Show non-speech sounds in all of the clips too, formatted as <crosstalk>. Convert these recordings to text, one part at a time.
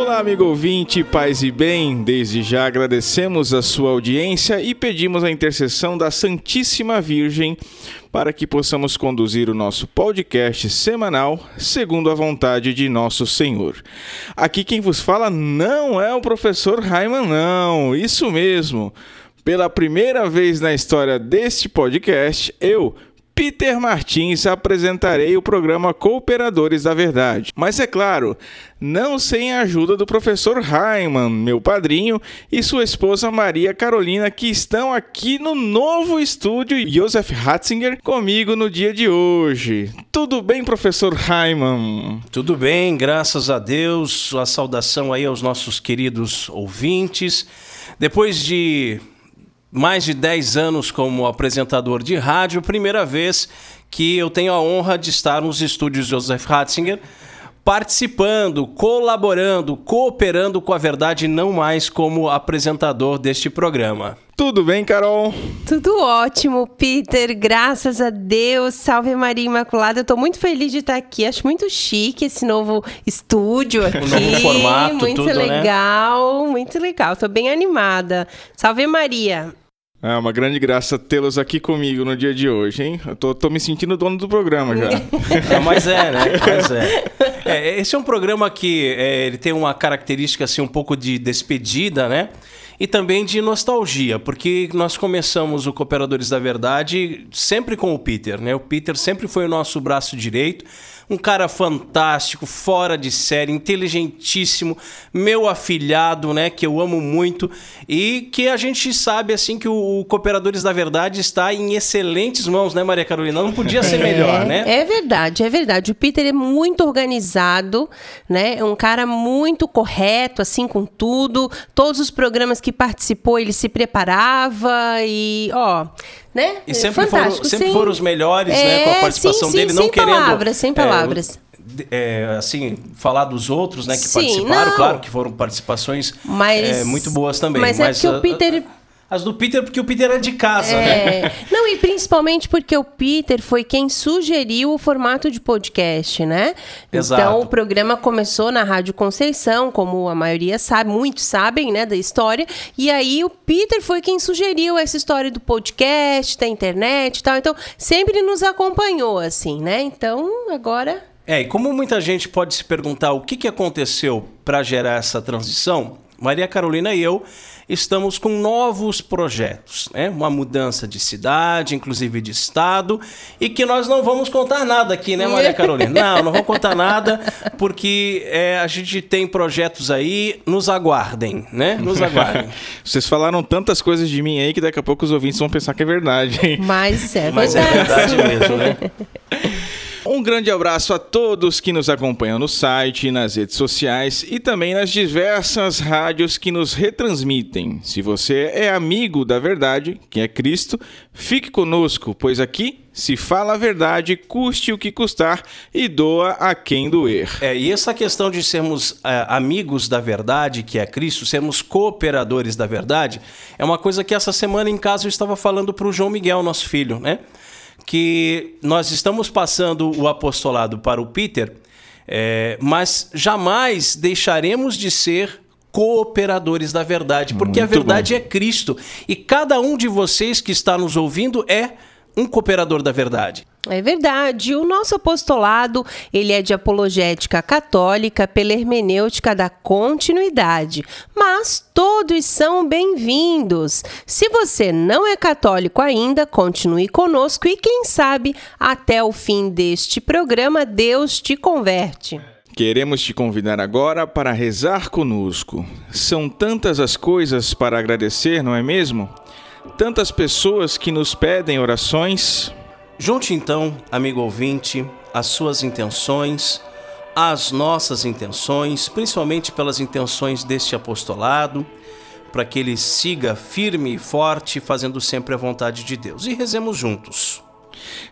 Olá, amigo ouvinte, paz e bem. Desde já agradecemos a sua audiência e pedimos a intercessão da Santíssima Virgem para que possamos conduzir o nosso podcast semanal segundo a vontade de nosso Senhor. Aqui quem vos fala não é o professor Raiman, não, isso mesmo. Pela primeira vez na história deste podcast, eu, Peter Martins apresentarei o programa Cooperadores da Verdade. Mas é claro, não sem a ajuda do professor Raiman, meu padrinho, e sua esposa Maria Carolina, que estão aqui no novo estúdio Joseph Hatzinger comigo no dia de hoje. Tudo bem, professor Raiman? Tudo bem, graças a Deus. A saudação aí aos nossos queridos ouvintes. Depois de mais de 10 anos como apresentador de rádio, primeira vez que eu tenho a honra de estar nos estúdios Joseph Ratzinger, participando, colaborando, cooperando com a verdade, não mais como apresentador deste programa. Tudo bem, Carol? Tudo ótimo, Peter. Graças a Deus. Salve Maria Imaculada. Eu tô muito feliz de estar aqui. Acho muito chique esse novo estúdio aqui. <laughs> O novo formato, muito tudo, legal, né? muito legal. Tô bem animada. Salve Maria. É uma grande graça tê-los aqui comigo no dia de hoje, hein? Eu tô, tô me sentindo dono do programa já. é, mas é, né? <laughs> Mas é. é. Esse é um programa que é, ele tem uma característica assim um pouco de despedida, né? E também de nostalgia, porque nós começamos o Cooperadores da Verdade sempre com o Peter, né? O Peter sempre foi o nosso braço direito um cara fantástico, fora de série, inteligentíssimo, meu afilhado, né, que eu amo muito e que a gente sabe assim que o, Cooperadores da Verdade está em excelentes mãos, né, Maria Carolina? Não podia ser melhor, é, né? É verdade, é verdade. O Peter é muito organizado, né? É um cara muito correto assim com tudo. Todos os programas que participou, ele se preparava e, ó, né? E sempre, foram, sempre foram os melhores, é, né? Com a é, participação sim, dele, sim, não sem querendo. Palavras, sem palavras. É, é, assim, falar dos outros, né, que sim, participaram, não. claro que foram participações mas, é, muito boas também. Mas, mas é porque o Peter as do Peter, porque o Peter é de casa, é. né? <laughs> Não, e principalmente porque o Peter foi quem sugeriu o formato de podcast, né? Exato. Então, o programa começou na Rádio Conceição, como a maioria sabe, muitos sabem, né, da história. E aí, o Peter foi quem sugeriu essa história do podcast, da internet e tal. Então, sempre nos acompanhou, assim, né? Então, agora... É, e como muita gente pode se perguntar o que, que aconteceu para gerar essa transição, Maria Carolina e eu estamos com novos projetos, né? Uma mudança de cidade, inclusive de estado, e que nós não vamos contar nada aqui, né, Maria <laughs> Carolina? Não, não vamos contar nada, porque é, a gente tem projetos aí, nos aguardem, né? Nos aguardem. <laughs> Vocês falaram tantas coisas de mim aí que daqui a pouco os ouvintes vão pensar que é verdade. Hein? Mas é verdade. Mas é verdade mesmo, né? <laughs> Um grande abraço a todos que nos acompanham no site, nas redes sociais e também nas diversas rádios que nos retransmitem. Se você é amigo da verdade, que é Cristo, fique conosco, pois aqui se fala a verdade, custe o que custar e doa a quem doer. É, e essa questão de sermos é, amigos da verdade, que é Cristo, sermos cooperadores da verdade, é uma coisa que essa semana em casa eu estava falando para o João Miguel, nosso filho, né? Que nós estamos passando o apostolado para o Peter, é, mas jamais deixaremos de ser cooperadores da verdade, porque Muito a verdade bom. é Cristo. E cada um de vocês que está nos ouvindo é um cooperador da verdade. É verdade. O nosso apostolado, ele é de apologética católica pela hermenêutica da continuidade. Mas todos são bem-vindos. Se você não é católico ainda, continue conosco e quem sabe até o fim deste programa Deus te converte. Queremos te convidar agora para rezar conosco. São tantas as coisas para agradecer, não é mesmo? Tantas pessoas que nos pedem orações. Junte então, amigo ouvinte, as suas intenções, as nossas intenções, principalmente pelas intenções deste apostolado, para que ele siga firme e forte, fazendo sempre a vontade de Deus. E rezemos juntos.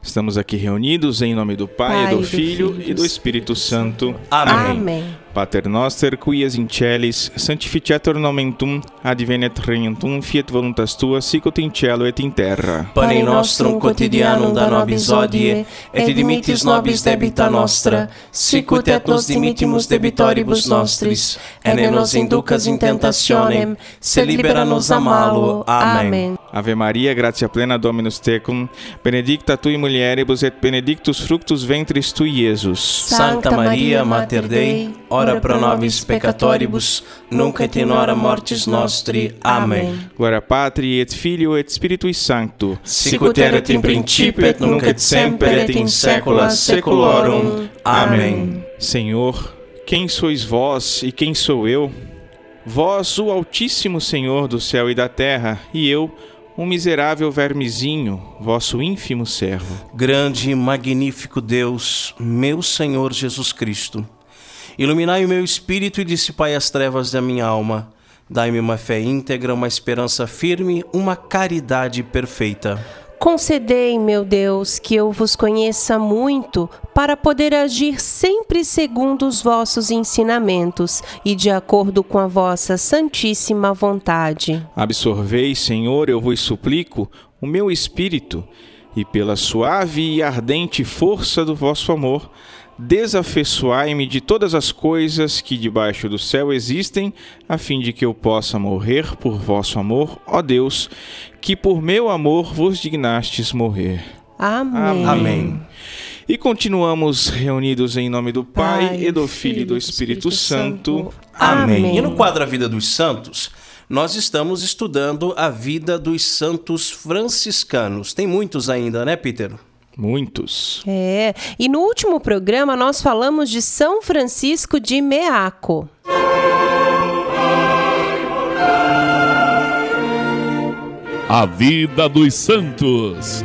Estamos aqui reunidos em nome do Pai, Pai, do do Filho Filho e do Espírito Santo. Amém. Amém. Pater noster, qui es in celis, sanctificetur nomen tum, advenet regnum tum, fiat voluntas tua, sicut in cielo et in terra. Pane nostrum quotidianum da nobis hodie, et dimitis nobis debita nostra, sicut et nos dimittimus debitoribus nostris, et ne nos inducas in tentationem, se libera nos a malo. Amém. Ave Maria, gratia plena Dominus tecum, benedicta tui mulieribus et benedictus fructus ventris tui, Iesus. Santa Maria, Mater Dei, ora pro nobis peccatoribus, nunc et in hora mortis nostri. Amém. Gloria Patri et Filio et Spiritui Sancto. Sicut erat in principio et nunc et semper et in saecula saeculorum. Amém. Senhor, quem sois vós e quem sou eu? Vós, o Altíssimo Senhor do céu e da terra, e eu, um miserável vermezinho, vosso ínfimo servo. Grande e magnífico Deus, meu Senhor Jesus Cristo, iluminai o meu espírito e dissipai as trevas da minha alma. Dai-me uma fé íntegra, uma esperança firme, uma caridade perfeita. Concedei, meu Deus, que eu vos conheça muito, para poder agir sempre segundo os vossos ensinamentos e de acordo com a vossa santíssima vontade. Absorvei, Senhor, eu vos suplico, o meu espírito, e pela suave e ardente força do vosso amor, desafeiçoai-me de todas as coisas que debaixo do céu existem, a fim de que eu possa morrer por vosso amor, ó Deus, que por meu amor vos dignastes morrer. Amém. Amém. E continuamos reunidos em nome do Pai, Pai, e do Filho e do Espírito, Santo. Amém. Amém. E no quadro A Vida dos Santos, nós estamos estudando a vida dos santos franciscanos. Tem muitos ainda, né, Peter? Muitos. É, e no último programa nós falamos de São Francisco de Meaco. A vida dos santos.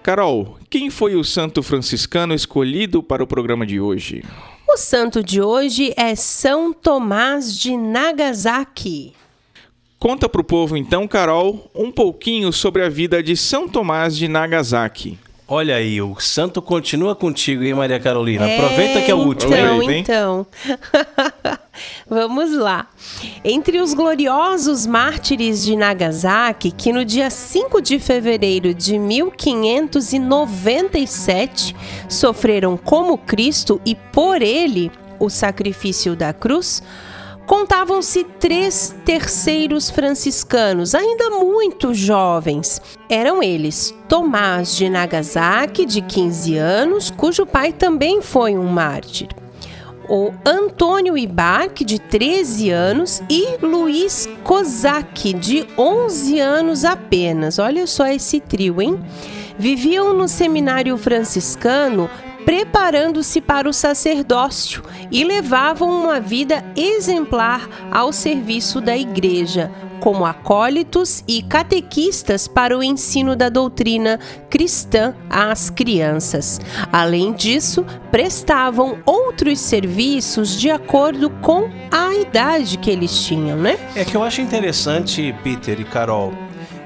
Carol, quem foi o santo franciscano escolhido para o programa de hoje? O santo de hoje é São Tomás de Nagasaki. Conta pro povo então, Carol, um pouquinho sobre a vida de São Tomás de Nagasaki. Olha aí, o santo continua contigo, hein, Maria Carolina? Aproveita que é o último. Então, hein? então. <laughs> Vamos lá. Entre os gloriosos mártires de Nagasaki, que no dia 5 de fevereiro de 1597 sofreram como Cristo e por ele o sacrifício da cruz, Contavam-se três terceiros franciscanos, ainda muito jovens. Eram eles Tomás de Nagasaki, de 15 anos, cujo pai também foi um mártir. O Antônio Ibarque, de 13 anos, e Luiz Kozak, de 11 anos apenas. Olha só esse trio, hein? Viviam no seminário franciscano preparando-se para o sacerdócio e levavam uma vida exemplar ao serviço da igreja, como acólitos e catequistas para o ensino da doutrina cristã às crianças. Além disso, prestavam outros serviços de acordo com a idade que eles tinham, né? É que eu acho interessante, Peter e Carol,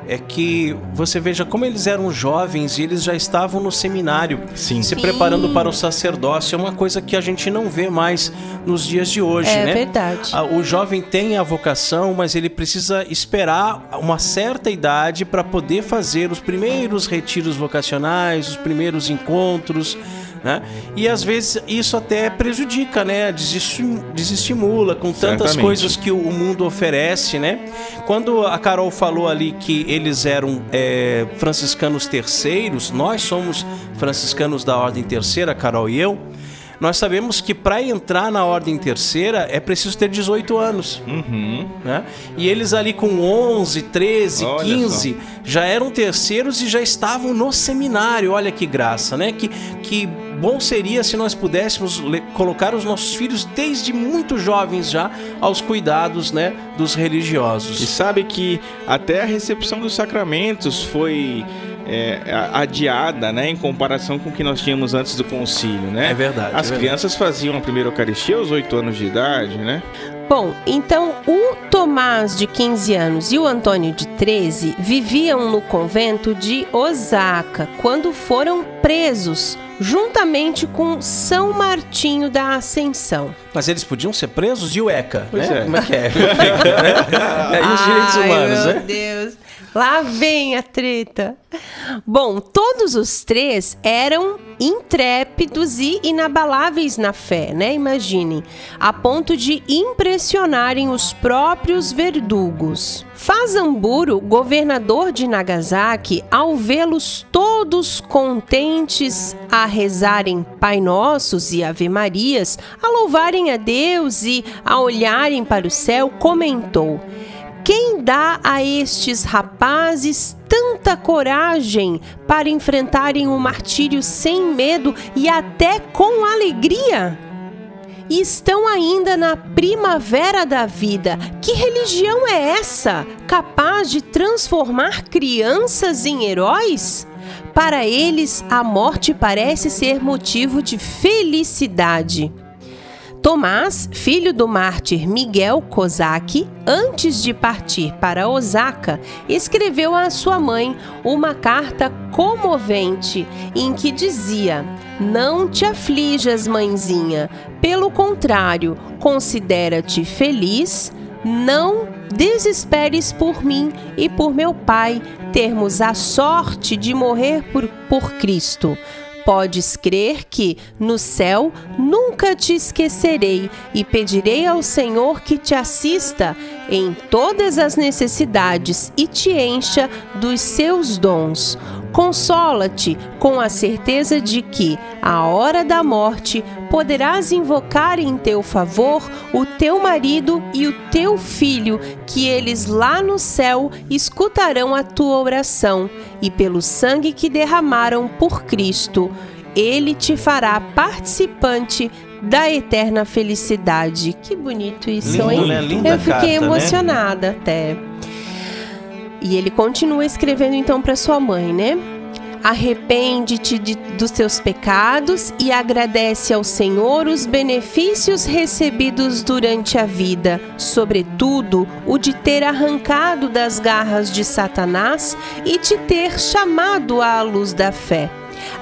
é que você veja como eles eram jovens e eles já estavam no seminário, Sim. se Sim. preparando para o sacerdócio. É uma coisa que a gente não vê mais nos dias de hoje, É né? verdade. Ah, O jovem tem a vocação, mas ele precisa esperar uma certa idade para poder fazer os primeiros retiros vocacionais, os primeiros encontros. Né? E às vezes isso até prejudica, né? Desesti- Desestimula com tantas Certamente. coisas que o mundo oferece, né? Quando a Carol falou ali que eles eram é, franciscanos terceiros, nós somos franciscanos da Ordem Terceira, Carol e eu. Nós sabemos que para entrar na Ordem Terceira é preciso ter 18 anos. Né? E eles ali com 11, 13, Olha 15 já eram terceiros e já estavam no seminário. Olha que graça, né? Que, que bom seria se nós pudéssemos colocar os nossos filhos desde muito jovens já aos cuidados, né, dos E religiosos. sabe que até a recepção dos sacramentos foi é, adiada, né, em comparação com o que nós tínhamos antes do concílio, né? É verdade, As é verdade. crianças faziam a primeira Eucaristia aos oito anos de idade, né? Bom, então o Tomás de 15 anos e o Antônio de 13 viviam no convento de Osaka quando foram presos, juntamente com São Martinho da Ascensão. Mas eles podiam ser presos e o ECA, Pois né? é. Como é que é? <laughs> e os direitos Ai, humanos, meu né? Deus. Lá vem a treta. Bom, todos os três eram intrépidos e inabaláveis na fé, né? Imaginem, a ponto de impressionarem os próprios verdugos. Fazamburo, governador de Nagasaki, ao vê-los todos contentes a rezarem Pai Nossos e Ave Marias, a louvarem a Deus e a olharem para o céu, comentou: quem dá a estes rapazes tanta coragem para enfrentarem o martírio sem medo e até com alegria? E estão ainda na primavera da vida. Que religião é essa, capaz de transformar crianças em heróis? Para eles, a morte parece ser motivo de felicidade. Tomás, filho do mártir Miguel Kozak, antes de partir para Osaka, escreveu à sua mãe uma carta comovente em que dizia: Não te aflijas, mãezinha, pelo contrário, considera-te feliz, não desesperes por mim e por meu pai termos a sorte de morrer por, por Cristo. Podes crer que, no céu, nunca te esquecerei e pedirei ao Senhor que te assista em todas as necessidades e te encha dos seus dons. Consola-te com a certeza de que, à hora da morte, poderás invocar em teu favor o teu marido e o teu filho, que eles lá no céu escutarão a tua oração, e pelo sangue que derramaram por Cristo, ele te fará participante da eterna felicidade. Que bonito isso, Lindo, hein? né? Linda Eu fiquei carta, né? emocionada até. E ele continua escrevendo então para sua mãe, né? Arrepende-te de- dos teus pecados e agradece ao Senhor os benefícios recebidos durante a vida, sobretudo o de ter arrancado das garras de Satanás e te ter chamado à luz da fé.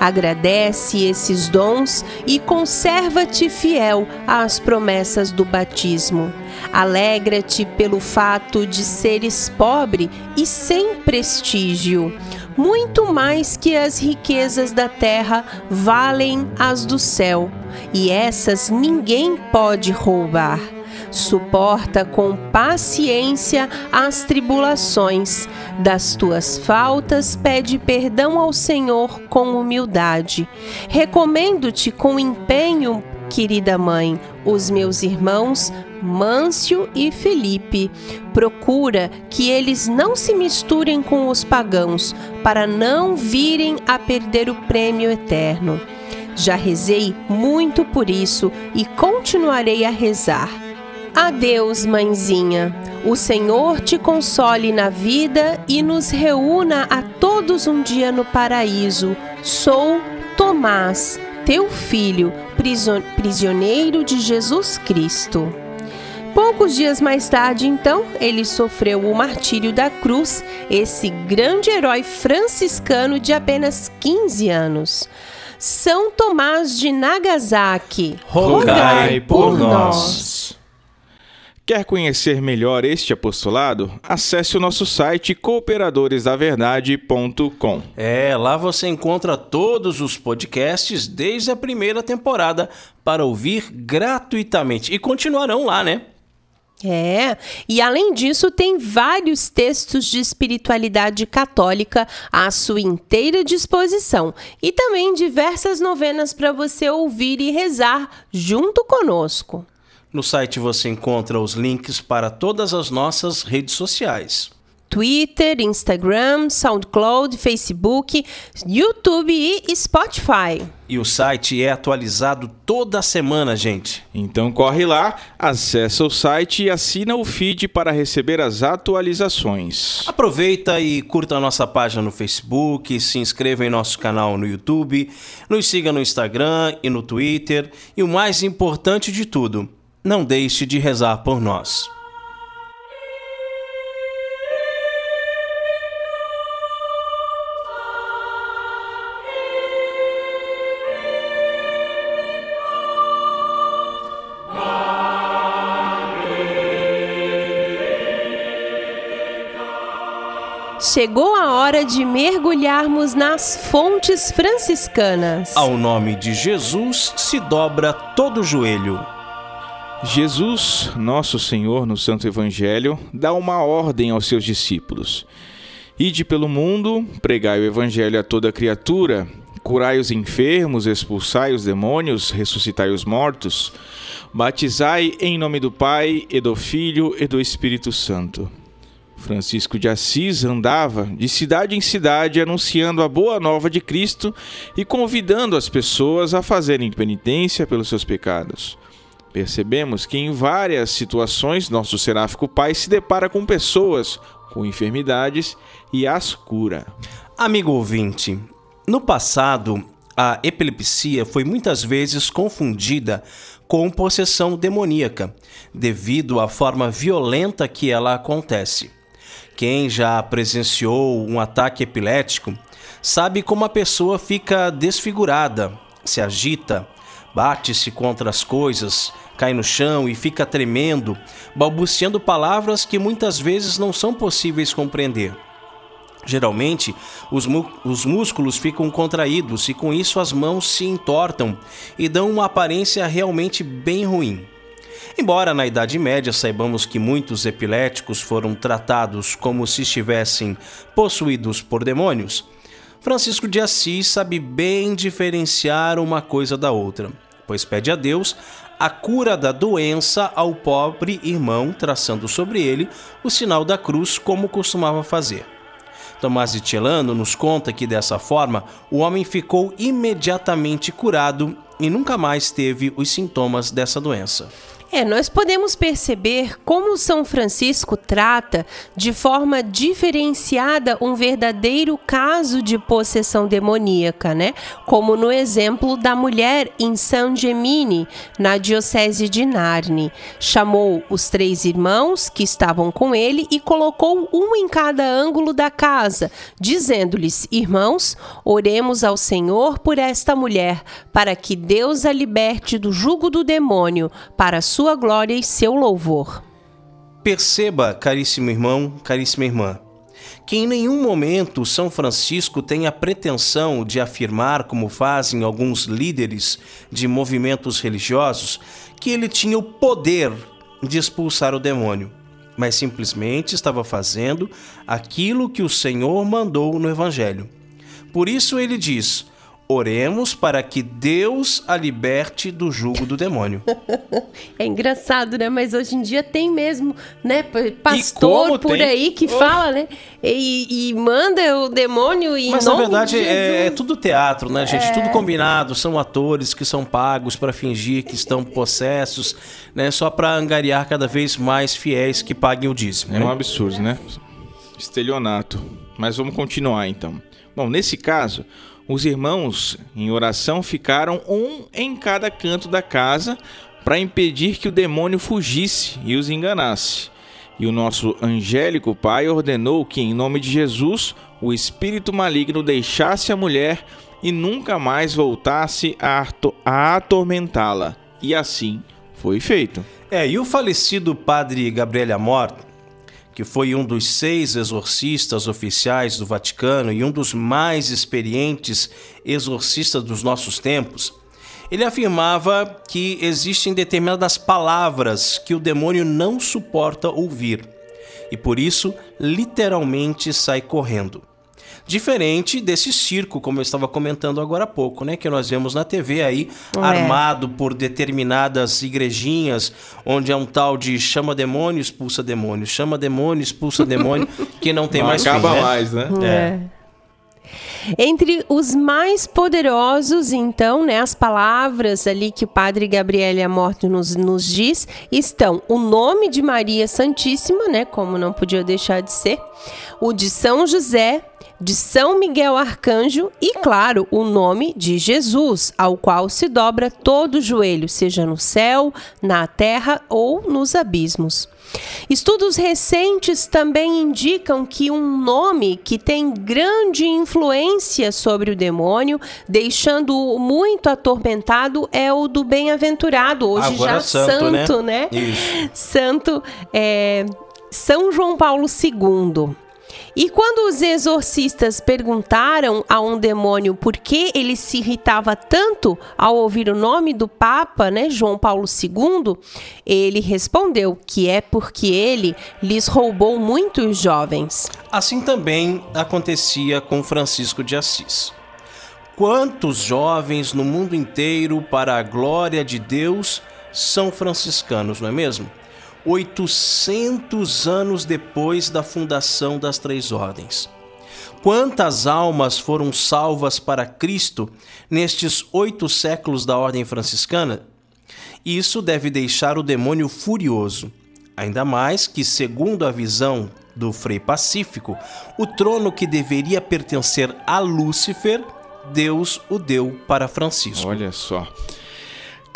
Agradece esses dons e conserva-te fiel às promessas do batismo. Alegra-te pelo fato de seres pobre e sem prestígio. Muito mais que as riquezas da terra valem as do céu, e essas ninguém pode roubar. Suporta com paciência as tribulações. Das tuas faltas, pede perdão ao Senhor com humildade. Recomendo-te com empenho, querida mãe, os meus irmãos Mâncio e Felipe. Procura que eles não se misturem com os pagãos, para não virem a perder o prêmio eterno. Já rezei muito por isso e continuarei a rezar. Adeus, mãezinha. O Senhor te console na vida e nos reúna a todos um dia no paraíso. Sou Tomás, teu filho, prision- prisioneiro de Jesus Cristo. Poucos dias mais tarde, então, ele sofreu o martírio da cruz, esse grande herói franciscano de apenas 15 anos. São Tomás de Nagasaki, Rogai por nós. Quer conhecer melhor este apostolado? Acesse o nosso site cooperadoresdaverdade.com. É, lá você encontra todos os podcasts desde a primeira temporada para ouvir gratuitamente. E continuarão lá, né? É, e além disso, tem vários textos de espiritualidade católica à sua inteira disposição e também diversas novenas para você ouvir e rezar junto conosco. No site você encontra os links para todas as nossas redes sociais. Twitter, Instagram, SoundCloud, Facebook, YouTube e Spotify. E o site é atualizado toda semana, gente. Então corre lá, acessa o site e assina o feed para receber as atualizações. Aproveita e curta a nossa página no Facebook, se inscreva em nosso canal no YouTube, nos siga no Instagram e no Twitter e o mais importante de tudo, não deixe de rezar por nós. Chegou a hora de mergulharmos nas fontes franciscanas. Ao nome de Jesus se dobra todo o joelho. Jesus, nosso Senhor, no Santo Evangelho, dá uma ordem aos seus discípulos: Ide pelo mundo, pregai o Evangelho a toda criatura, curai os enfermos, expulsai os demônios, ressuscitai os mortos, batizai em nome do Pai, e do Filho e do Espírito Santo. Francisco de Assis andava de cidade em cidade anunciando a boa nova de Cristo e convidando as pessoas a fazerem penitência pelos seus pecados. Percebemos que em várias situações nosso seráfico Pai se depara com pessoas com enfermidades e as cura. Amigo ouvinte, no passado, a epilepsia foi muitas vezes confundida com possessão demoníaca, devido à forma violenta que ela acontece. Quem já presenciou um ataque epilético sabe como a pessoa fica desfigurada, se agita, bate-se contra as coisas, cai no chão e fica tremendo, balbuciando palavras que muitas vezes não são possíveis compreender. Geralmente, os, os, músculos ficam contraídos e com isso as mãos se entortam e dão uma aparência realmente bem ruim. Embora na Idade Média saibamos que muitos epiléticos foram tratados como se estivessem possuídos por demônios, Francisco de Assis sabe bem diferenciar uma coisa da outra, pois pede a Deus a cura da doença ao pobre irmão, traçando sobre ele o sinal da cruz, como costumava fazer. Tomás de Celano nos conta que dessa forma o homem ficou imediatamente curado e nunca mais teve os sintomas dessa doença. É, nós podemos perceber como São Francisco trata de forma diferenciada um verdadeiro caso de possessão demoníaca, né? Como no exemplo da mulher em San Gemini, na diocese de Narni. Chamou os três irmãos que estavam com ele e colocou um em cada ângulo da casa, dizendo-lhes: Irmãos, oremos ao Senhor por esta mulher, para que Deus a liberte do jugo do demônio, para glória e seu louvor. Perceba, caríssimo irmão, caríssima irmã, que em nenhum momento São Francisco tem a pretensão de afirmar, como fazem alguns líderes de movimentos religiosos, que ele tinha o poder de expulsar o demônio, mas simplesmente estava fazendo aquilo que o Senhor mandou no Evangelho. Por isso ele diz: Oremos para que Deus a liberte do jugo do demônio. <laughs> é engraçado, né? Mas hoje em dia tem mesmo, né? Pastor por tem? aí que oh. fala, né? E, e, manda o demônio e. Mas na verdade é, é, tudo teatro, né, gente? É... Tudo combinado. São atores que são pagos para fingir que estão possessos, né? Só para angariar cada vez mais fiéis que paguem o dízimo. É né? um absurdo, né? Estelionato. Mas vamos continuar então. Bom, nesse caso. Os irmãos, em oração, ficaram um em cada canto da casa para impedir que o demônio fugisse e os enganasse. E o nosso angélico Pai ordenou que, em nome de Jesus, o espírito maligno deixasse a mulher e nunca mais voltasse a, atormentá-la. E assim foi feito. É, e o falecido padre Gabriel Amor que foi um dos seis exorcistas oficiais do Vaticano e um dos mais experientes exorcistas dos nossos tempos, ele afirmava que existem determinadas palavras que o demônio não suporta ouvir e por isso literalmente sai correndo. Diferente desse circo, como eu estava comentando agora há pouco, né? Que nós vemos na TV aí, é. armado por determinadas igrejinhas, onde é um tal de chama demônio, expulsa demônio, chama demônio, expulsa demônio, que não tem não mais acaba fim, né? mais, né? É. é. Entre os mais poderosos, então, né, as palavras ali que o Padre Gabriele Amorto nos, nos diz, estão o nome de Maria Santíssima, né, como não podia deixar de ser, o de São José, de São Miguel Arcanjo e, claro, o nome de Jesus, ao qual se dobra todo o joelho, seja no céu, na terra ou nos abismos. Estudos recentes também indicam que um nome que tem grande influência sobre o demônio, deixando-o muito atormentado, é o do bem-aventurado, hoje Agora já santo, né? santo, né? Isso. Santo é, São João Paulo II. E quando os exorcistas perguntaram a um demônio por que ele se irritava tanto ao ouvir o nome do Papa, né, João Paulo II, ele respondeu que é porque ele lhes roubou muitos jovens. Assim também acontecia com Francisco de Assis. Quantos jovens no mundo inteiro, para a glória de Deus, são franciscanos, não é mesmo? 800 anos depois da fundação das Três Ordens. Quantas almas foram salvas para Cristo nestes oito séculos da Ordem Franciscana? Isso deve deixar o demônio furioso. Ainda mais que, segundo a visão do Frei Pacífico, o trono que deveria pertencer a Lúcifer, Deus o deu para Francisco. Olha só.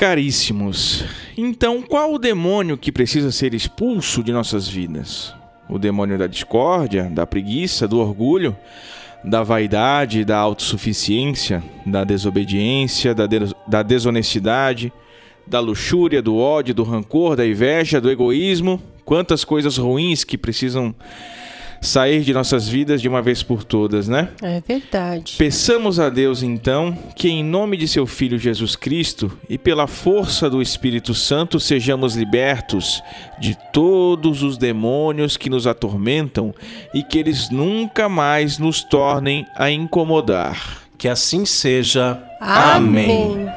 Caríssimos, então qual o demônio que precisa ser expulso de nossas vidas? O demônio da discórdia, da preguiça, do orgulho, da vaidade, da autossuficiência, da desobediência, da, des da desonestidade, da luxúria, do ódio, do rancor, da inveja, do egoísmo? Quantas coisas ruins que precisam sair de nossas vidas de uma vez por todas, né? É verdade. Peçamos a Deus então que, em nome de seu Filho Jesus Cristo e pela força do Espírito Santo, sejamos libertos de todos os demônios que nos atormentam e que eles nunca mais nos tornem a incomodar. Que assim seja. Amém.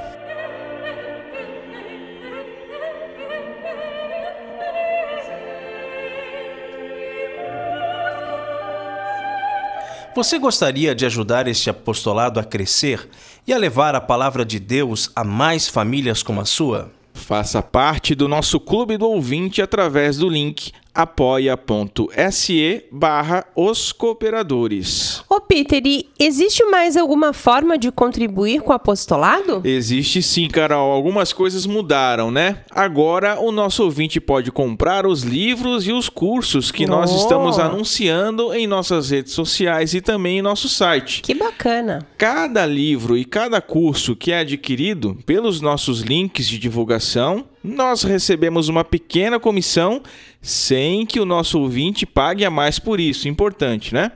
Você gostaria de ajudar este apostolado a crescer e a levar a palavra de Deus a mais famílias como a sua? Faça parte do nosso clube do ouvinte através do link apoia.se barra os cooperadores. Ô Peter, e existe mais alguma forma de contribuir com o apostolado? Existe sim, Carol. Algumas coisas mudaram, né? Agora o nosso ouvinte pode comprar os livros e os cursos que nós Oh. estamos anunciando em nossas redes sociais e também em nosso site. Que bacana. Cada livro e cada curso que é adquirido pelos nossos links de divulgação, nós recebemos uma pequena comissão sem que o nosso ouvinte pague a mais por isso. Importante, né?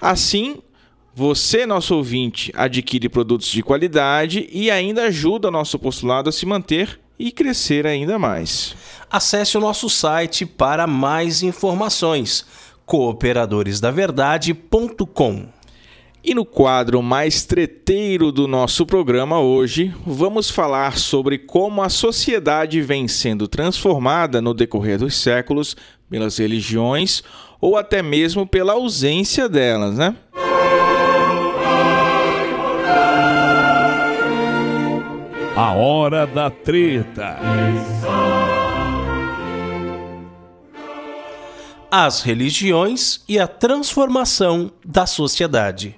Assim, você, nosso ouvinte, adquire produtos de qualidade e ainda ajuda o nosso postulado a se manter e crescer ainda mais. Acesse o nosso site para mais informações: cooperadoresdaverdade.com. E no quadro mais treteiro do nosso programa hoje, vamos falar sobre como a sociedade vem sendo transformada no decorrer dos séculos pelas religiões ou até mesmo pela ausência delas, né? A hora da treta. As religiões e a transformação da sociedade.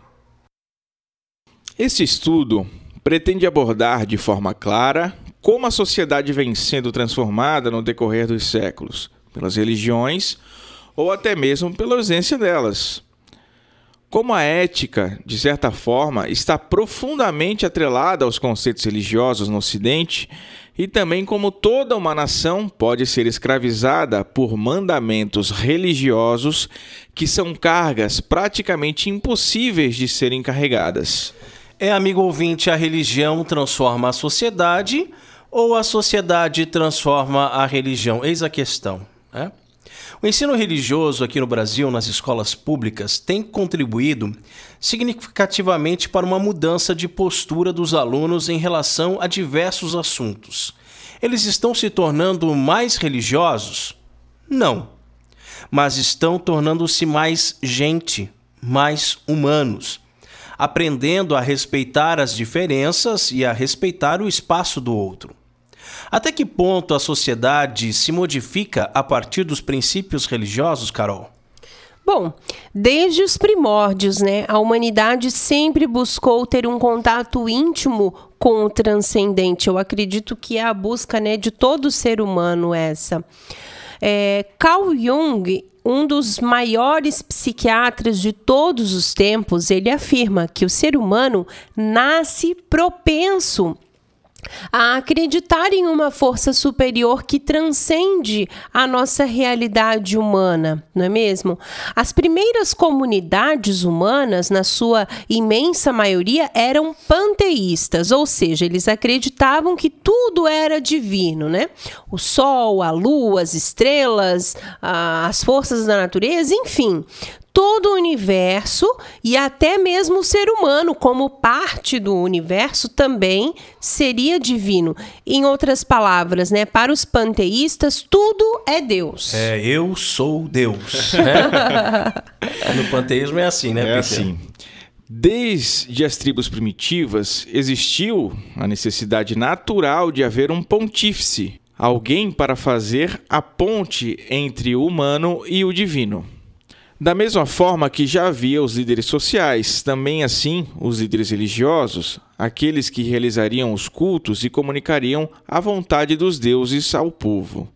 Este estudo pretende abordar de forma clara como a sociedade vem sendo transformada no decorrer dos séculos, pelas religiões ou até mesmo pela ausência delas. Como a ética, de certa forma, está profundamente atrelada aos conceitos religiosos no Ocidente, e também como toda uma nação pode ser escravizada por mandamentos religiosos que são cargas praticamente impossíveis de serem carregadas. É, amigo ouvinte, a religião transforma a sociedade ou a sociedade transforma a religião? Eis a questão. Né? O ensino religioso aqui no Brasil, nas escolas públicas, tem contribuído significativamente para uma mudança de postura dos alunos em relação a diversos assuntos. Eles estão se tornando mais religiosos? Não. Mas estão tornando-se mais gente, mais humanos. Aprendendo a respeitar as diferenças e a respeitar o espaço do outro. Até que ponto a sociedade se modifica a partir dos princípios religiosos, Carol? Bom, desde os primórdios, né, a humanidade sempre buscou ter um contato íntimo com o transcendente. Eu acredito que é a busca, né, de todo ser humano essa. É, Carl Jung, um dos maiores psiquiatras de todos os tempos, ele afirma que o ser humano nasce propenso a acreditar em uma força superior que transcende a nossa realidade humana, não é mesmo? As primeiras comunidades humanas, na sua imensa maioria, eram panteístas, ou seja, eles acreditavam que tudo era divino, né? O sol, a lua, as estrelas, as forças da natureza, enfim, todo o universo e até mesmo o ser humano, como parte do universo, também seria divino. Em outras palavras, né, para os panteístas, tudo é Deus. É, eu sou Deus. Né? <laughs> no panteísmo é assim, né, É Peter? assim. Desde as tribos primitivas, existiu a necessidade natural de haver um pontífice, alguém para fazer a ponte entre o humano e o divino. Da mesma forma que já havia os líderes sociais, também assim os líderes religiosos, aqueles que realizariam os cultos e comunicariam a vontade dos deuses ao povo.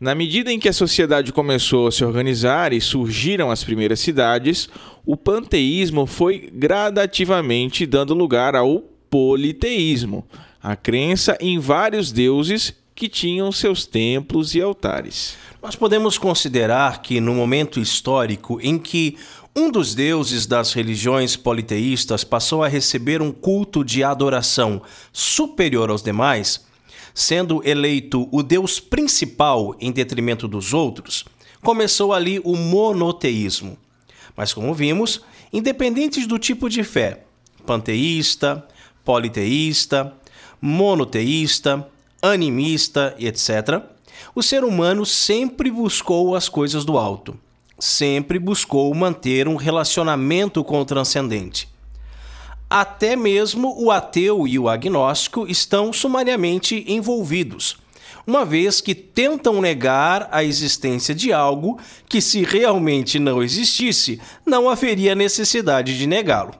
Na medida em que a sociedade começou a se organizar e surgiram as primeiras cidades, o panteísmo foi gradativamente dando lugar ao politeísmo, a crença em vários deuses que tinham seus templos e altares. Nós podemos considerar que, no momento histórico em que um dos deuses das religiões politeístas passou a receber um culto de adoração superior aos demais, sendo eleito o deus principal em detrimento dos outros, começou ali o monoteísmo. Mas, como vimos, independentes do tipo de fé, panteísta, politeísta, monoteísta, animista e etc., o ser humano sempre buscou as coisas do alto, sempre buscou manter um relacionamento com o transcendente. Até mesmo o ateu e o agnóstico estão sumariamente envolvidos, uma vez que tentam negar a existência de algo que, se realmente não existisse, não haveria necessidade de negá-lo.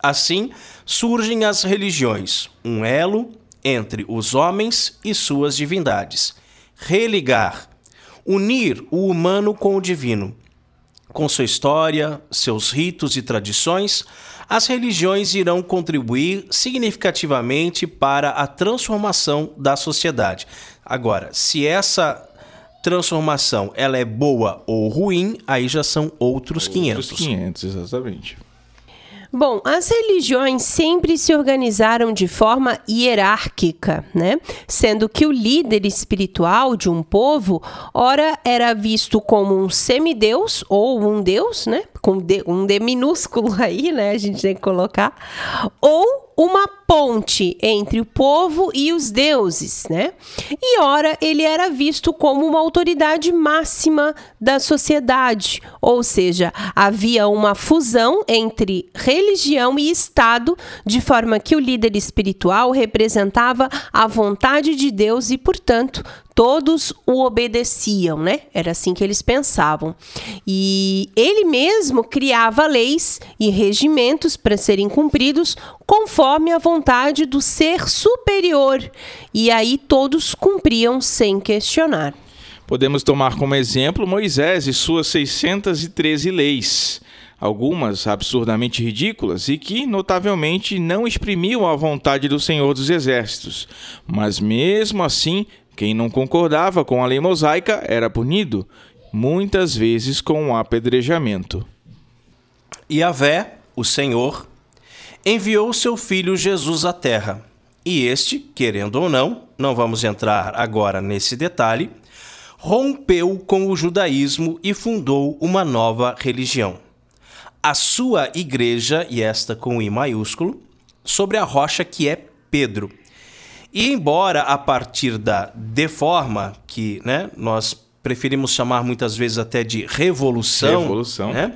Assim, surgem as religiões, um elo entre os homens e suas divindades. Religar, unir o humano com o divino. Com sua história, seus ritos e tradições, as religiões irão contribuir significativamente para a transformação da sociedade. Agora, se essa transformação ela é boa ou ruim, aí já são outros 500. Outros 500, exatamente. Bom, as religiões sempre se organizaram de forma hierárquica, né? Sendo que o líder espiritual de um povo, ora era visto como um semideus ou um deus, né? Com D- um D minúsculo <laughs> aí, né? A gente tem que colocar. Ou uma ponte entre o povo e os deuses, né? E ora ele era visto como uma autoridade máxima da sociedade, ou seja, havia uma fusão entre religião e Estado, de forma que o líder espiritual representava a vontade de Deus e, portanto, todos o obedeciam, né? Era assim que eles pensavam. E ele mesmo criava leis e regimentos para serem cumpridos conforme a vontade do ser superior. E aí todos cumpriam sem questionar. Podemos tomar como exemplo Moisés e suas 613 leis, algumas absurdamente ridículas e que, notavelmente, não exprimiam a vontade do Senhor dos Exércitos. Mas mesmo assim, quem não concordava com a lei mosaica era punido, muitas vezes com um apedrejamento. E Yahvé, o Senhor, enviou seu filho Jesus à terra. E este, querendo ou não, não vamos entrar agora nesse detalhe, rompeu com o judaísmo e fundou uma nova religião. A sua igreja, e esta com I maiúsculo, sobre a rocha que é Pedro. E embora a partir da deforma, que né, nós preferimos chamar muitas vezes até de revolução, Revolução. né,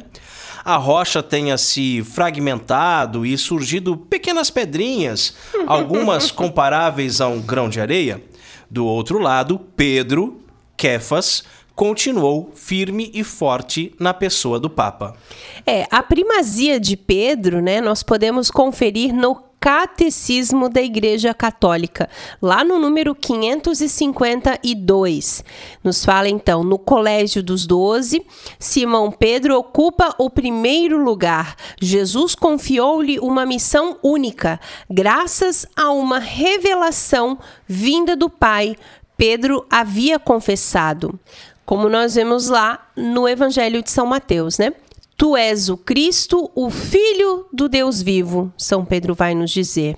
a rocha tenha se fragmentado e surgido pequenas pedrinhas, algumas <laughs> comparáveis a um grão de areia. Do outro lado, Pedro, Kefas, continuou firme e forte na pessoa do Papa. É, a primazia de Pedro, né, nós podemos conferir no Catecismo da Igreja Católica, lá no número 552. Nos fala então, no Colégio dos Doze, Simão Pedro ocupa o primeiro lugar. Jesus confiou-lhe uma missão única, graças a uma revelação vinda do Pai. Pedro havia confessado como nós vemos lá no Evangelho de São Mateus, né? Tu és o Cristo, o Filho do Deus vivo, São Pedro vai nos dizer.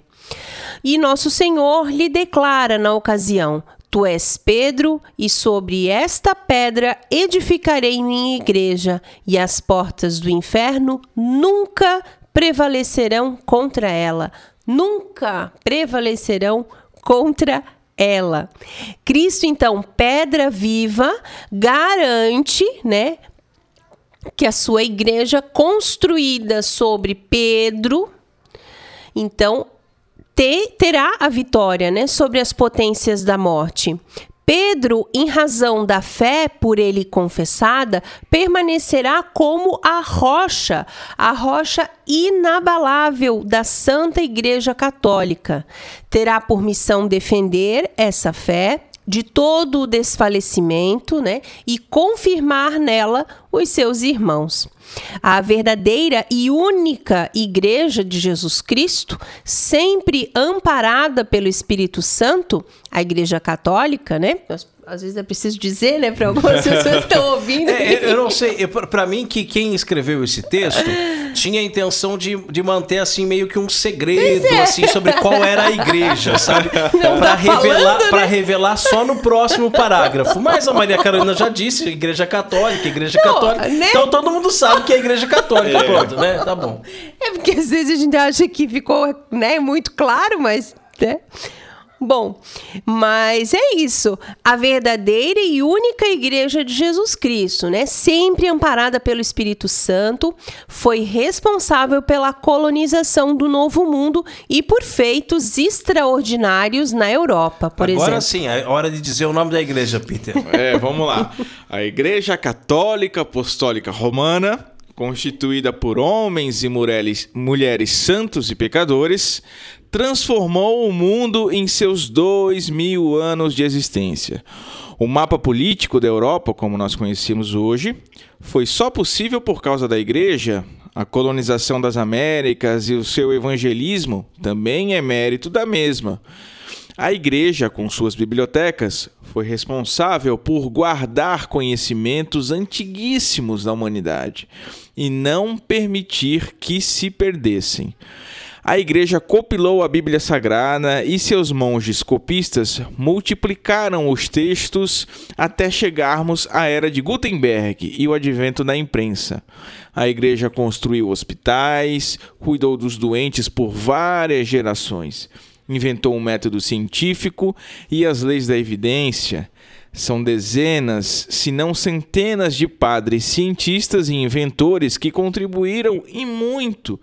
E nosso Senhor lhe declara na ocasião: Tu és Pedro, e sobre esta pedra edificarei minha igreja, e as portas do inferno nunca prevalecerão contra ela. Nunca prevalecerão contra ela. Cristo, então, pedra viva, garante, né, que a sua igreja construída sobre Pedro, então ter, terá a vitória, né, sobre as potências da morte. Pedro, em razão da fé por ele confessada, permanecerá como a rocha, a rocha inabalável da Santa Igreja Católica. Terá por missão defender essa fé de todo o desfalecimento, né, e confirmar nela os seus irmãos. A verdadeira e única Igreja de Jesus Cristo, sempre amparada pelo Espírito Santo, a Igreja Católica, né? Às vezes é preciso dizer, né, para algumas <laughs> pessoas que estão ouvindo. É, eu não sei, para mim que quem escreveu esse texto tinha a intenção de, de manter assim meio que um segredo é. assim sobre qual era a igreja, sabe? <laughs> Para tá revelar, né? para revelar só no próximo parágrafo. Mas a Maria Carolina já disse, igreja católica, igreja não, católica. Né? Então todo mundo sabe que é a igreja católica, é. pronto, né? Tá bom. É porque às vezes a gente acha que ficou, né, muito claro, mas né? Bom, mas é isso. A verdadeira e única igreja de Jesus Cristo, né? Sempre amparada pelo Espírito Santo, foi responsável pela colonização do Novo Mundo e por feitos extraordinários na Europa, por Agora exemplo. Agora sim, é hora de dizer o nome da igreja, Peter. <laughs> É, vamos lá. A Igreja Católica Apostólica Romana constituída por homens e mulheres, mulheres santos e pecadores, transformou o mundo em seus dois mil anos de existência. O mapa político da Europa, como nós conhecemos hoje, foi só possível por causa da Igreja. A colonização das Américas e o seu evangelismo também é mérito da mesma. A Igreja, com suas bibliotecas, foi responsável por guardar conhecimentos antiguíssimos da humanidade e não permitir que se perdessem. A igreja copilou a Bíblia Sagrada e seus monges copistas multiplicaram os textos até chegarmos à era de Gutenberg e o advento da imprensa. A igreja construiu hospitais, cuidou dos doentes por várias gerações, inventou um método científico e as leis da evidência são dezenas, se não centenas de padres, cientistas e inventores que contribuíram e muito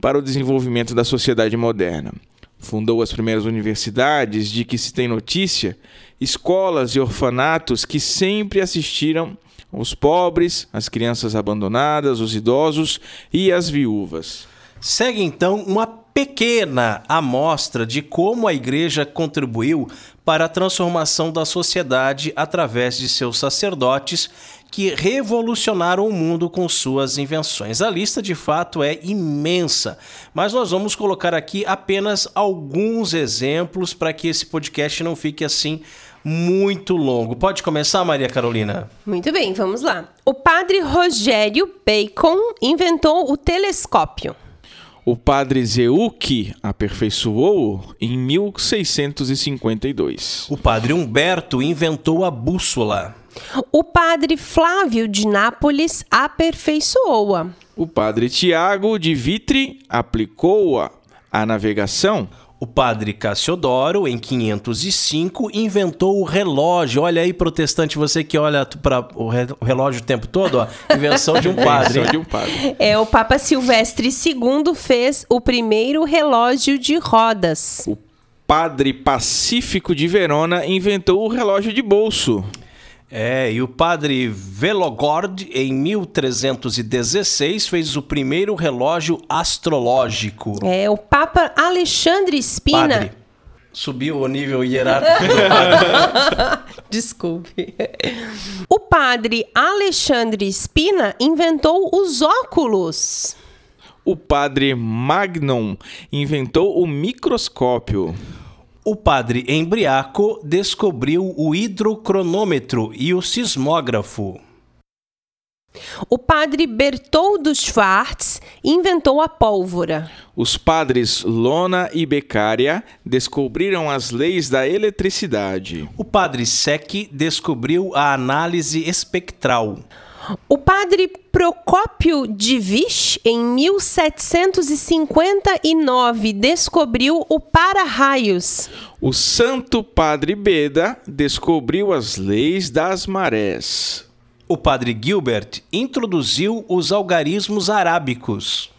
para o desenvolvimento da sociedade moderna. Fundou as primeiras universidades de que se tem notícia, escolas e orfanatos que sempre assistiram os pobres, as crianças abandonadas, os idosos e as viúvas. Segue então uma pequena amostra de como a igreja contribuiu para a transformação da sociedade através de seus sacerdotes que revolucionaram o mundo com suas invenções. A lista de fato é imensa, mas nós vamos colocar aqui apenas alguns exemplos para que esse podcast não fique assim muito longo. Pode começar, Maria Carolina? Muito bem, vamos lá. O padre Rogério Bacon inventou o telescópio. O padre Zeucchi aperfeiçoou em 1652. O padre Humberto inventou a bússola. O padre Flávio de Nápoles aperfeiçoou-a. O padre Tiago de Vitry aplicou-a à navegação. O padre Cassiodoro, em 505, inventou o relógio. Olha aí, protestante, você que olha para o relógio o tempo todo, ó, invenção de um <laughs> padre. Invenção de um padre. É, o Papa Silvestre II fez o primeiro relógio de rodas. O padre Pacífico de Verona inventou o relógio de bolso. É, e o padre Velogord, em 1316, fez o primeiro relógio astrológico. É, o Papa Alexandre Spina. Padre. Subiu o nível hierárquico. <laughs> Desculpe. O padre Alexandre Spina inventou os óculos. O padre Magnum inventou o microscópio. O padre Embriaco descobriu o hidrocronômetro e o sismógrafo. O padre Bertoldo Schwartz inventou a pólvora. Os padres Lona e Beccaria descobriram as leis da eletricidade. O padre Secchi descobriu a análise espectral. O padre Procópio de Vich, em 1759, descobriu o para-raios. O santo padre Beda descobriu as leis das marés. O padre Gilbert introduziu os algarismos arábicos.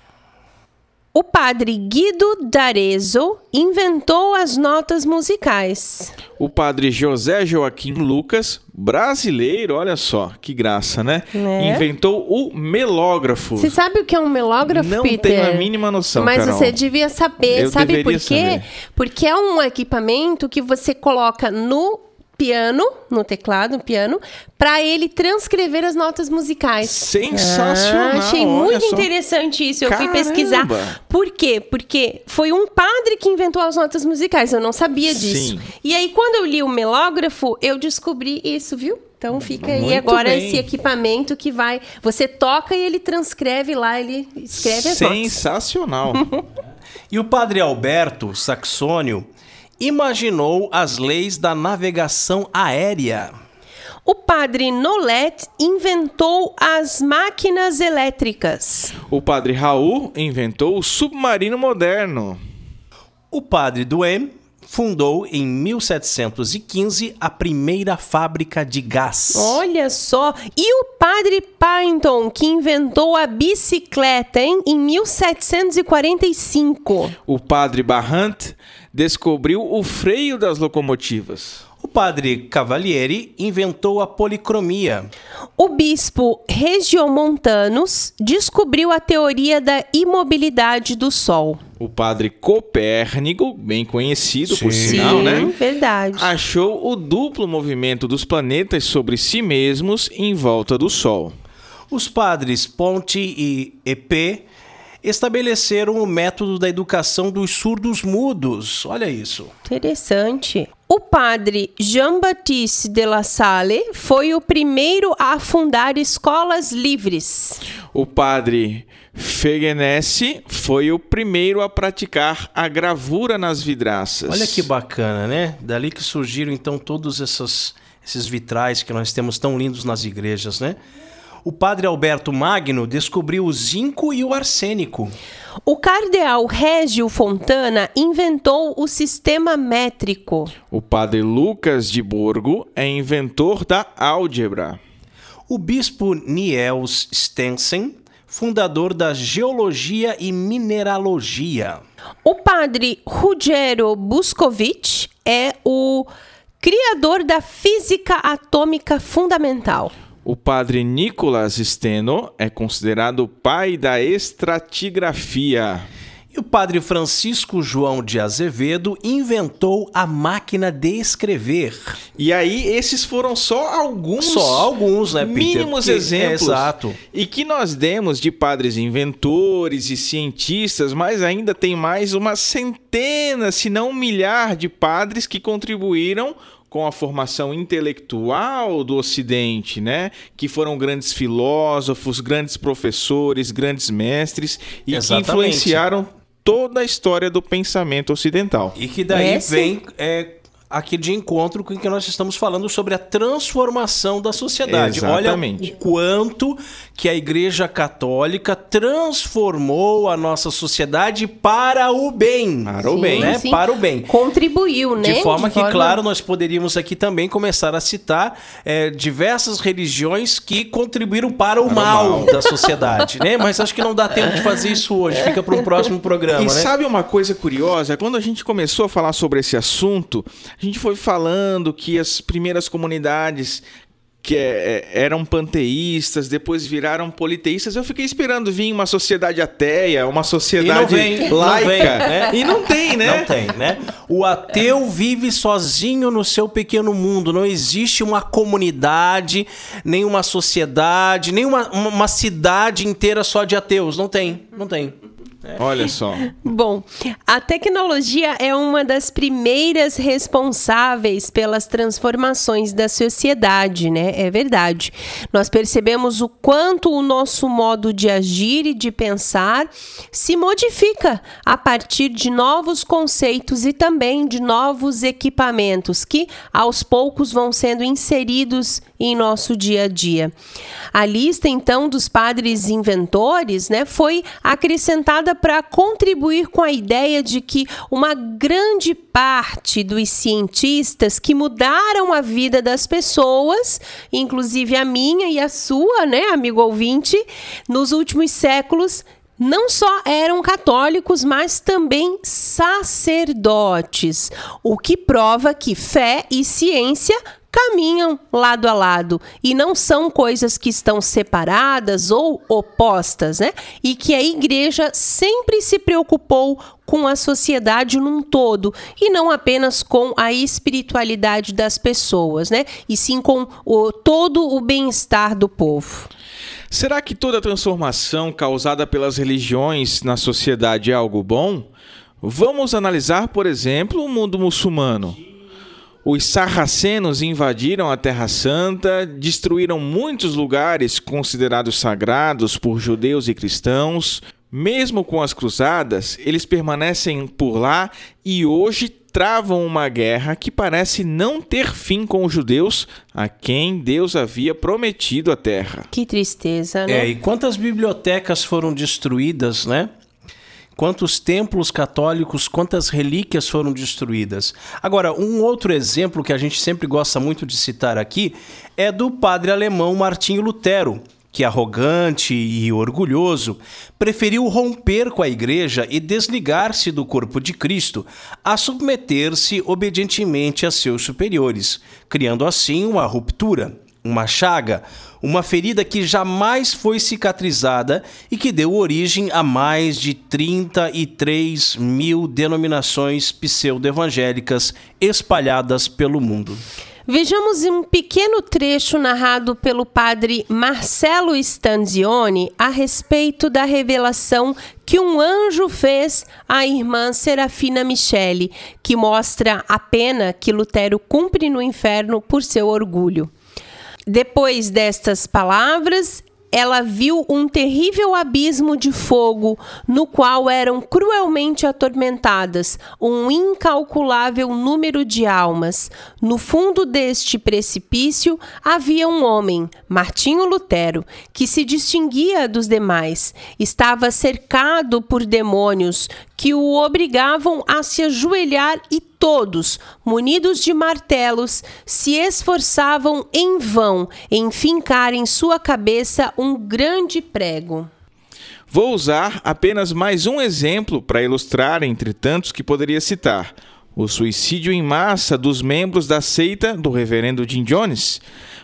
O padre Guido d'Arezzo inventou as notas musicais. O padre José Joaquim Lucas, brasileiro, olha só, que graça, né? Né? Inventou o melógrafo. Você sabe o que é um melógrafo, Não Peter? tenho a mínima noção, Mas Carol. você devia saber. Eu sabe por quê? saber. Porque é um equipamento que você coloca no piano, no teclado, no piano, para ele transcrever as notas musicais. Sensacional, Ah, achei muito só. interessante isso. Eu fui Caramba. pesquisar. Por quê? Porque foi um padre que inventou as notas musicais. Eu não sabia disso. Sim. E aí, quando eu li o melógrafo, eu descobri isso, viu? Então fica aí Muito agora bem. esse equipamento que vai. Você toca e ele transcreve lá, ele escreve as notas. Sensacional. <laughs> E o padre Alberto Saxônio imaginou as leis da navegação aérea. O padre Nolet inventou as máquinas elétricas. o padre Raul inventou o submarino moderno. O padre Duhem fundou em 1715 a primeira fábrica de gás. Olha só! E o padre Pynton, que inventou a bicicleta, hein? Em 1745. O padre Barrant descobriu o freio das locomotivas. O padre Cavalieri inventou a policromia. O bispo Regiomontanus descobriu a teoria da imobilidade do Sol. O padre Copérnico, bem conhecido por sinal, Sim, né? verdade. Achou o duplo movimento dos planetas sobre si mesmos em volta do Sol. Os padres Ponte e EP estabeleceram o método da educação dos surdos mudos. Olha isso. Interessante. O padre Jean-Baptiste de La Salle foi o primeiro a fundar escolas livres. O padre Fegenesse foi o primeiro a praticar a gravura nas vidraças. Olha que bacana, né? Dali que surgiram então todos essas, esses vitrais que nós temos tão lindos nas igrejas, né? O padre Alberto Magno descobriu o zinco e o arsênico. O cardeal Régio Fontana inventou o sistema métrico. O padre Lucas de Borgo é inventor da álgebra. O bispo Niels Stensen, fundador da geologia e mineralogia. O padre Ruggero Buscovich é o criador da física atômica fundamental. O padre Nicolas Steno é considerado o pai da estratigrafia. E o padre Francisco João de Azevedo inventou a máquina de escrever. E aí, esses foram só alguns. Só alguns, né, Peter? Mínimos exemplos. É, exato. E que nós demos de padres inventores e cientistas, mas ainda tem mais uma centena, se não um milhar de padres que contribuíram com a formação intelectual do Ocidente, né? Que foram grandes filósofos, grandes professores, grandes mestres e que Exatamente. influenciaram toda a história do pensamento ocidental. E que daí sim. vem é, aqui de encontro com o que nós estamos falando sobre a transformação da sociedade. Exatamente. Olha o quanto que a Igreja Católica transformou a nossa sociedade para o bem. Para o bem. Né? Sim. Para o bem. Contribuiu, né? De forma que, claro, nós poderíamos aqui também começar a citar é, diversas religiões que contribuíram para o, mal, mal. da sociedade, né? Mas acho que não dá tempo de fazer isso hoje, fica para um próximo programa, E né? sabe uma coisa curiosa? Quando a gente começou a falar sobre esse assunto, a gente foi falando que as primeiras comunidades que é, é, eram panteístas, depois viraram politeístas. Eu fiquei esperando vir uma sociedade ateia, uma sociedade vem, não laica. vem, né? E não tem, né? Não tem, né? O ateu vive sozinho no seu pequeno mundo. Não existe uma comunidade, nem uma sociedade, nem uma, uma cidade inteira só de ateus. Não tem, não tem. Olha só. <laughs> Bom, a tecnologia é uma das primeiras responsáveis pelas transformações da sociedade, né? É verdade. Nós percebemos o quanto o nosso modo de agir e de pensar se modifica a partir de novos conceitos e também de novos equipamentos que aos poucos vão sendo inseridos em nosso dia a dia. A lista então dos padres inventores, né, foi acrescentada para contribuir com a ideia de que uma grande parte dos cientistas que mudaram a vida das pessoas, inclusive a minha e a sua, né, amigo ouvinte, nos últimos séculos não só eram católicos, mas também sacerdotes, o que prova que fé e ciência caminham lado a lado e não são coisas que estão separadas ou opostas, né? E que a igreja sempre se preocupou com a sociedade num todo e não apenas com a espiritualidade das pessoas, né? E sim com o, todo o bem-estar do povo. Será que toda transformação causada pelas religiões na sociedade é algo bom? Vamos analisar, por exemplo, o mundo muçulmano. Os sarracenos invadiram a Terra Santa, destruíram muitos lugares considerados sagrados por judeus e cristãos. Mesmo com as cruzadas, eles permanecem por lá e hoje travam uma guerra que parece não ter fim com os judeus, a quem Deus havia prometido a terra. Que tristeza, né? É, e quantas bibliotecas foram destruídas, né? Quantos templos católicos, quantas relíquias foram destruídas. Agora, um outro exemplo que a gente sempre gosta muito de citar aqui é do padre alemão Martinho Lutero, que arrogante e orgulhoso, preferiu romper com a igreja e desligar-se do corpo de Cristo, a submeter-se obedientemente a seus superiores, criando assim uma ruptura, uma chaga, uma ferida que jamais foi cicatrizada e que deu origem a mais de 33 mil denominações pseudo-evangélicas espalhadas pelo mundo. Vejamos um pequeno trecho narrado pelo padre Marcelo Stanzioni a respeito da revelação que um anjo fez à irmã Serafina Michele, que mostra a pena que Lutero cumpre no inferno por seu orgulho. Depois destas palavras, ela viu um terrível abismo de fogo, no qual eram cruelmente atormentadas um incalculável número de almas. No fundo deste precipício havia um homem, Martinho Lutero, que se distinguia dos demais. Estava cercado por demônios que o obrigavam a se ajoelhar e todos, munidos de martelos, se esforçavam em vão em fincar em sua cabeça um grande prego. Vou usar apenas mais um exemplo para ilustrar entre tantos que poderia citar: o suicídio em massa dos membros da seita do reverendo Jim Jones.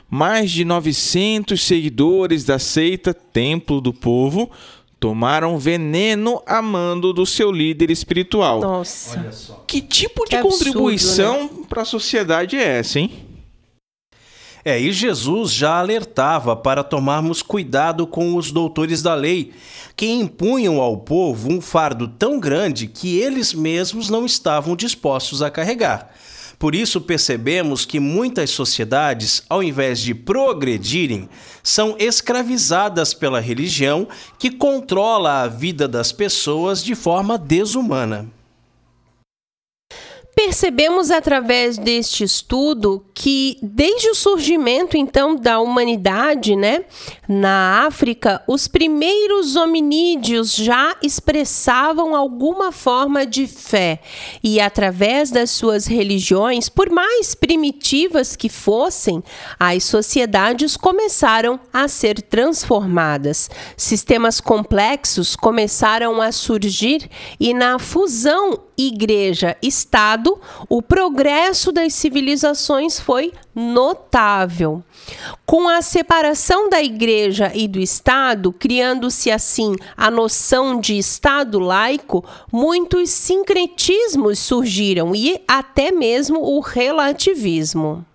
Mais de 900 seguidores da seita Templo do Povo tomaram veneno a mando do seu líder espiritual. Nossa. Que tipo de Que absurdo, né? contribuição para a sociedade é essa, hein? É, e Jesus já alertava para tomarmos cuidado com os doutores da lei, que impunham ao povo um fardo tão grande que eles mesmos não estavam dispostos a carregar. Por isso percebemos que muitas sociedades, ao invés de progredirem, são escravizadas pela religião que controla a vida das pessoas de forma desumana. Percebemos através deste estudo que desde o surgimento então da humanidade, né, Na África, os primeiros hominídeos já expressavam alguma forma de fé e, através das suas religiões, por mais primitivas que fossem, as sociedades começaram a ser transformadas. Sistemas complexos começaram a surgir e, na fusão igreja-estado, o progresso das civilizações foi notável. Com a separação da igreja e do Estado, criando-se assim a noção de Estado laico, muitos sincretismos surgiram e até mesmo o relativismo.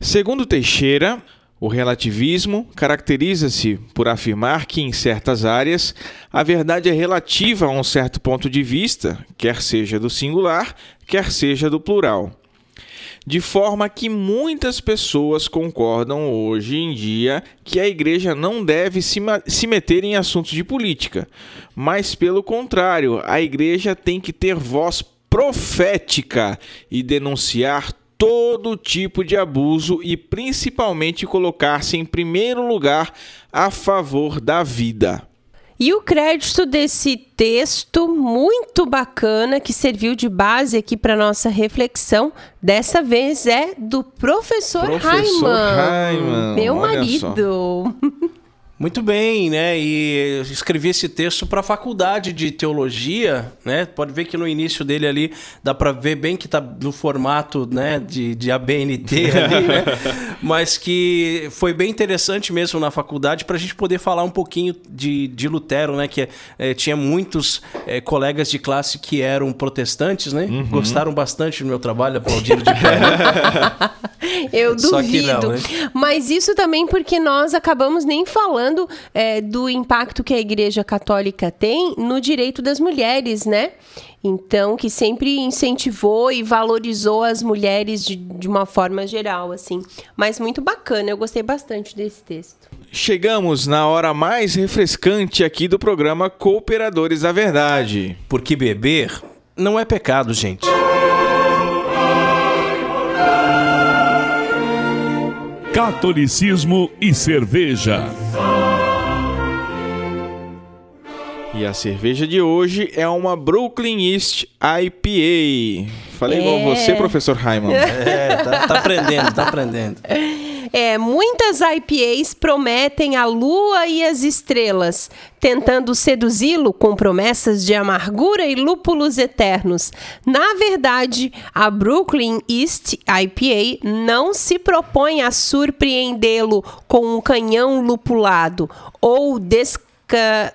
Segundo Teixeira, o relativismo caracteriza-se por afirmar que, em certas áreas, a verdade é relativa a um certo ponto de vista, quer seja do singular, quer seja do plural. De forma que muitas pessoas concordam hoje em dia que a igreja não deve se, meter em assuntos de política, mas, pelo contrário, a igreja tem que ter voz profética e denunciar todo tipo de abuso e principalmente colocar-se em primeiro lugar a favor da vida. E o crédito desse texto muito bacana que serviu de base aqui para nossa reflexão, dessa vez é do professor, professor Raiman, meu marido. <laughs> Muito bem, né? E escrevi esse texto para a faculdade de teologia, né? Pode ver que no início dele ali dá para ver bem que tá no formato, né, de, de ABNT ali, né? <laughs> Mas que foi bem interessante mesmo na faculdade para a gente poder falar um pouquinho de, de Lutero, né? Que é, tinha muitos é, colegas de classe que eram protestantes, né? Uhum. Gostaram bastante do meu trabalho, aplaudiram de pé. <laughs> Eu duvido. Não, né? Mas isso também porque nós acabamos nem falando falando é, do impacto que a Igreja Católica tem no direito das mulheres, né? Então, que sempre incentivou e valorizou as mulheres de, de uma forma geral, assim. Mas muito bacana, eu gostei bastante desse texto. Chegamos na hora mais refrescante aqui do programa Cooperadores da Verdade. Porque beber não é pecado, gente. Catolicismo e cerveja. E a cerveja de hoje é uma Brooklyn East IPA. Falei é. igual você, professor Raimon. É, tá, tá aprendendo, tá aprendendo. É, muitas IPAs prometem a lua e as estrelas, tentando seduzi-lo com promessas de amargura e lúpulos eternos. Na verdade, a Brooklyn East IPA não se propõe a surpreendê-lo com um canhão lupulado ou desca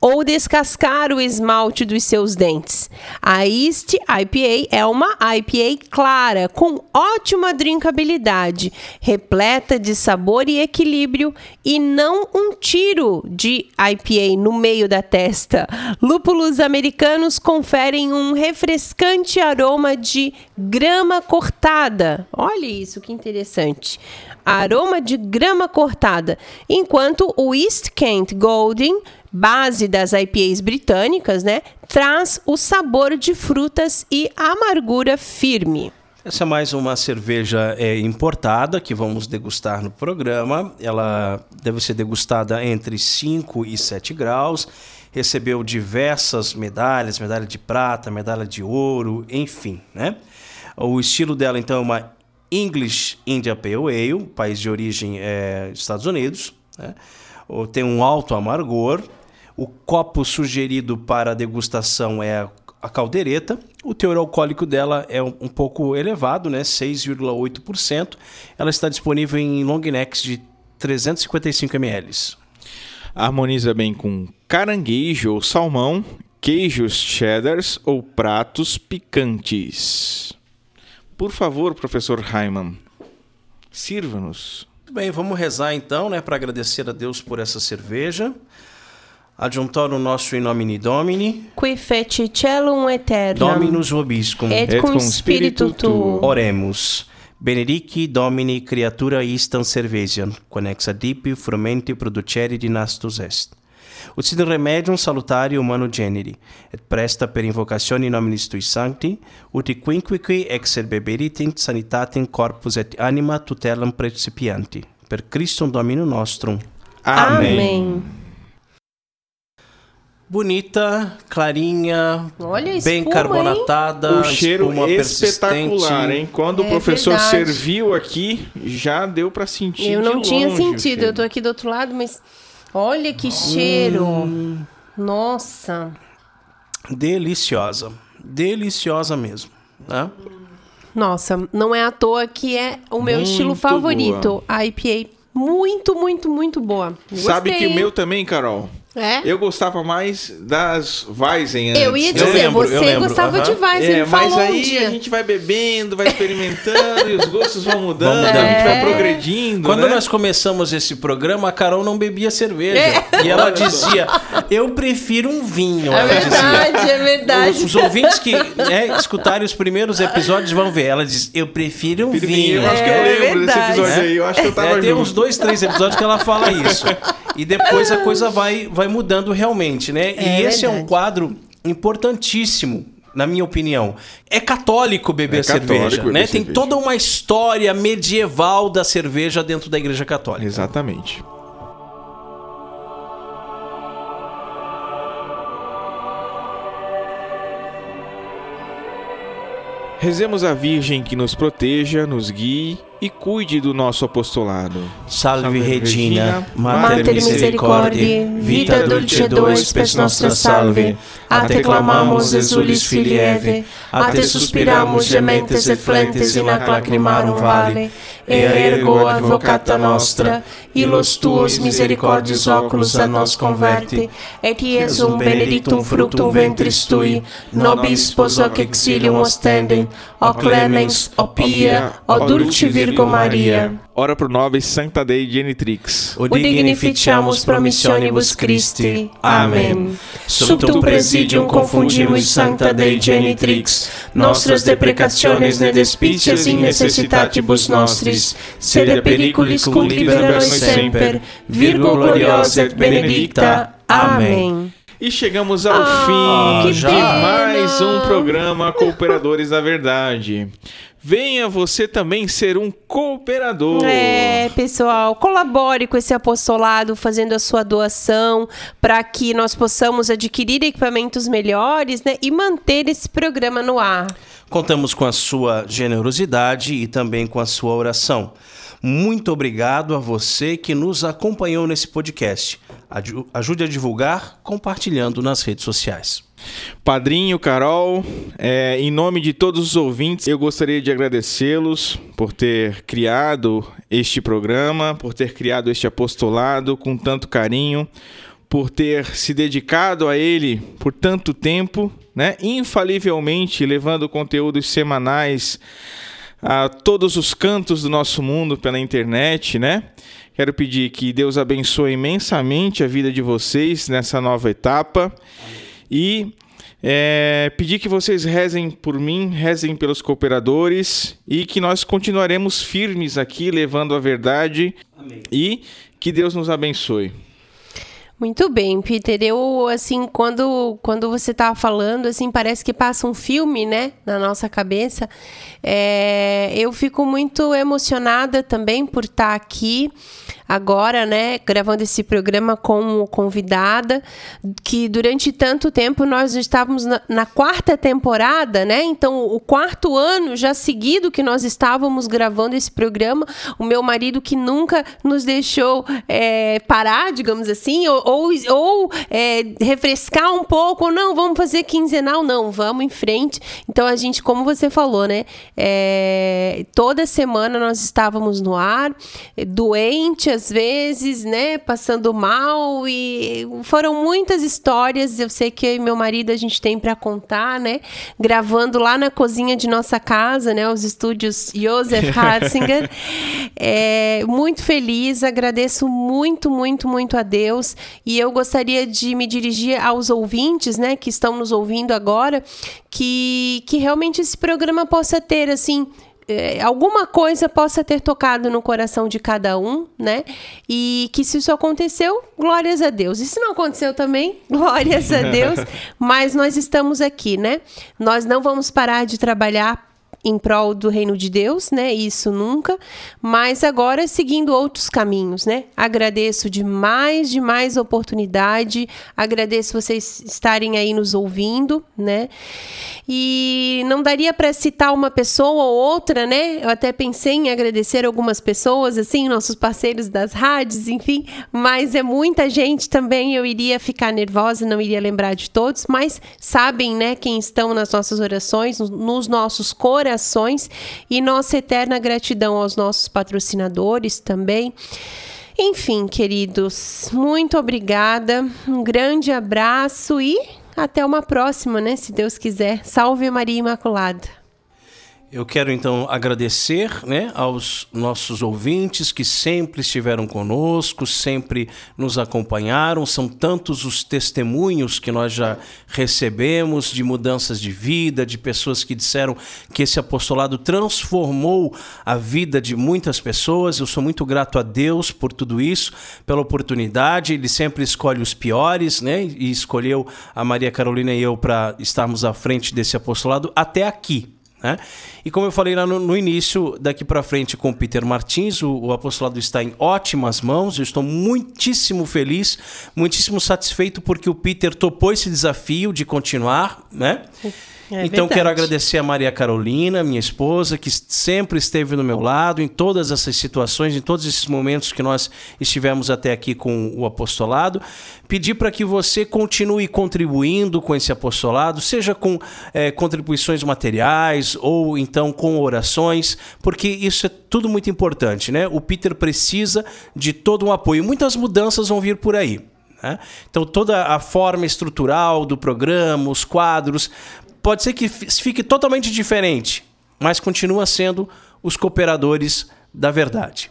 ou descascar o esmalte dos seus dentes. A East IPA é uma IPA clara, com ótima drinkabilidade, repleta de sabor e equilíbrio e não um tiro de IPA no meio da testa. Lúpulos americanos conferem um refrescante aroma de grama cortada. Olha isso, que interessante aroma de grama cortada, enquanto o East Kent Golden base das IPAs britânicas, né, traz o sabor de frutas e amargura firme. Essa é mais uma cerveja é, importada que vamos degustar no programa. Ela deve ser degustada entre 5 e 7 graus. Recebeu diversas medalhas, medalha de prata, medalha de ouro, enfim, né? O estilo dela então é uma English India Pale Ale, país de origem é Estados Unidos, né? Tem um alto amargor, o copo sugerido para degustação é a caldeireta. O teor alcoólico dela é um, um pouco elevado, né? 6,8%. Ela está disponível em long necks de 355 ml. Harmoniza bem com caranguejo ou salmão, queijos cheddars ou pratos picantes. Por favor, professor Hyman, sirva-nos. Bem, vamos rezar então, né, para agradecer a Deus por essa cerveja. Adjuntoro nostro in nomine Domini, qui feci celum aeternam, Dominus vobiscum, et, et cum spiritu tuo. Oremus. Benedici Domini creatura istam cervesiam, quanex adipi frumenti producere dinastus est. Ut sit remedium salutari humano generi, et presta per invocatione nominis tui sancti, ut quinquique exerbeberit in sanitatem corpus et anima tutelam precipianti Per Christum Domino Nostrum. Amém. Bonita, clarinha, Olha bem espuma, carbonatada, O cheiro espuma espetacular, persistente. hein? Quando o É professor verdade. serviu aqui, já deu pra sentir Eu de não tinha longe o sentido, eu tô aqui do outro lado, mas olha que cheiro. Nossa. Deliciosa. Deliciosa mesmo. Né? Nossa, não é à toa que é o meu Muito estilo favorito. A IPA muito, muito, muito boa. Sabe que Gostei. o meu também, Carol? É? Eu gostava mais das Weizen antes. Eu ia Eu dizer, lembro, eu você lembro, gostava aham. de Weizen, É, mas um aí dia. a gente vai bebendo, vai experimentando e os gostos vão mudando, mudando. a gente vai progredindo, Quando né? nós começamos esse programa, a Carol não bebia cerveja. É. E ela dizia: Eu prefiro um vinho. É ela dizia. verdade, é verdade. Os, os ouvintes que né, escutarem os primeiros episódios vão ver. Ela diz: Eu prefiro um Filho vinho. Eu acho que eu É lembro desse verdade. episódio aí, eu acho que eu tava É, tem junto. uns dois, três episódios que ela fala isso. E depois a coisa vai, vai mudando realmente, né? É e esse é um verdade. quadro importantíssimo. Na minha opinião, é católico beber É católico cerveja, beber né? Tem cerveja. toda uma história medieval da cerveja dentro da Igreja Católica. Exatamente. Rezemos a Virgem que nos proteja, nos guie e cuide do nosso apostolado. Salve Salve, Regina, Regina, Mater Mater Misericordiae, vita dulce dois spes nostra salve, a te clamamos exulis filieve, a te suspiramos gementes et flentes in ac lacrimarum vale, e ergo advocata nostra, illos tuos misericordiis oculos a nos converte, et Iesum benedictum fructum ventris tui, nobis pos exilium ostendem, o clemens, o pia, o dulce Virgo Maria. Ora pro nobis Sancta Dei Genitrix. o dignificiamus promissionibus Christi. Amém. Subtum presidium confundimus Sancta Dei Genitrix, nostras deprecationes ne despicias in necessitatibus nostris, sede periculis cum libera nos semper, Virgo gloriosa et benedicta. Amém. E chegamos ao Ah, fim de mais um programa Cooperadores da Verdade. Venha você também ser um cooperador. É, pessoal, colabore com esse apostolado fazendo a sua doação para que nós possamos adquirir equipamentos melhores, né, e manter esse programa no ar. Contamos com a sua generosidade e também com a sua oração. Muito obrigado a você que nos acompanhou nesse podcast. Aju- Ajude a divulgar compartilhando nas redes sociais. Padrinho, Carol, é, em nome de todos os ouvintes, eu gostaria de agradecê-los por ter criado este programa, por ter criado este apostolado com tanto carinho, por ter se dedicado a ele por tanto tempo, né? Infalivelmente levando conteúdos semanais a todos os cantos do nosso mundo pela internet, né? Quero pedir que Deus abençoe imensamente a vida de vocês nessa nova etapa e é, pedir que vocês rezem por mim, rezem pelos cooperadores e que nós continuaremos firmes aqui levando a verdade e que Deus nos abençoe. Muito bem, Peter. Eu, assim, quando, quando você tava falando, assim, parece que passa um filme, né, na nossa cabeça. É, eu fico muito emocionada também por estar aqui agora, né, gravando esse programa como convidada, que durante tanto tempo nós estávamos na, na quarta temporada, né? Então, o quarto ano já seguido que nós estávamos gravando esse programa, o meu marido que nunca nos deixou é, parar, digamos assim, ou, ou, ou, é, refrescar um pouco, ou não, vamos fazer quinzenal, não, vamos em frente. Então, a gente, como você falou, né? é, toda semana nós estávamos no ar, doente às vezes, né? Passando mal e foram muitas histórias. Eu sei que eu e meu marido a gente tem para contar, né? Gravando lá na cozinha de nossa casa, né? Os estúdios Josef <laughs> Hartzinger. É, muito feliz, agradeço muito, muito, muito a Deus. E eu gostaria de me dirigir aos ouvintes, né? Que estão nos ouvindo agora, que, que realmente esse programa possa ter, assim, é, alguma coisa possa ter tocado no coração de cada um, né? E que se isso aconteceu, glórias a Deus. E se não aconteceu também, <laughs> glórias a Deus. Mas nós estamos aqui, né? Nós não vamos parar de trabalhar em prol do reino de Deus, né? Isso nunca. Mas agora seguindo outros caminhos, né? Agradeço demais, demais a oportunidade. Agradeço vocês estarem aí nos ouvindo, né? E não daria para citar uma pessoa ou outra, né? Eu até pensei em agradecer algumas pessoas, assim, nossos parceiros das rádios, enfim. Mas é muita gente também. Eu iria ficar nervosa, não iria lembrar de todos. Mas sabem, né? Quem estão nas nossas orações, nos nossos corações e nossa eterna gratidão aos nossos patrocinadores também. Enfim, queridos, muito obrigada, um grande abraço e até uma próxima, né? Se Deus quiser. Salve Maria Imaculada. Eu quero então agradecer né, aos nossos ouvintes que sempre estiveram conosco, sempre nos acompanharam. São tantos os testemunhos que nós já recebemos de mudanças de vida, de pessoas que disseram que esse apostolado transformou a vida de muitas pessoas. Eu sou muito grato a Deus por tudo isso, pela oportunidade. Ele sempre escolhe os piores, né? E escolheu a Maria Carolina e eu para estarmos à frente desse apostolado até aqui. Né? E como eu falei lá no, no início, daqui para frente com o Peter Martins, o, o, apostolado está em ótimas mãos. Eu estou muitíssimo feliz, muitíssimo satisfeito porque o Peter topou esse desafio de continuar, né? É então verdade. quero agradecer a Maria Carolina, minha esposa, que sempre esteve no meu lado em todas essas situações, em todos esses momentos que nós estivemos até aqui com o apostolado. Pedir para que você continue contribuindo com esse apostolado, seja com é, contribuições materiais ou então com orações, porque isso é tudo muito importante, né? O Peter precisa de todo um apoio. Muitas mudanças vão vir por aí. Né? Então, toda a forma estrutural do programa, os quadros, pode ser que fique totalmente diferente, mas continua sendo os cooperadores da verdade.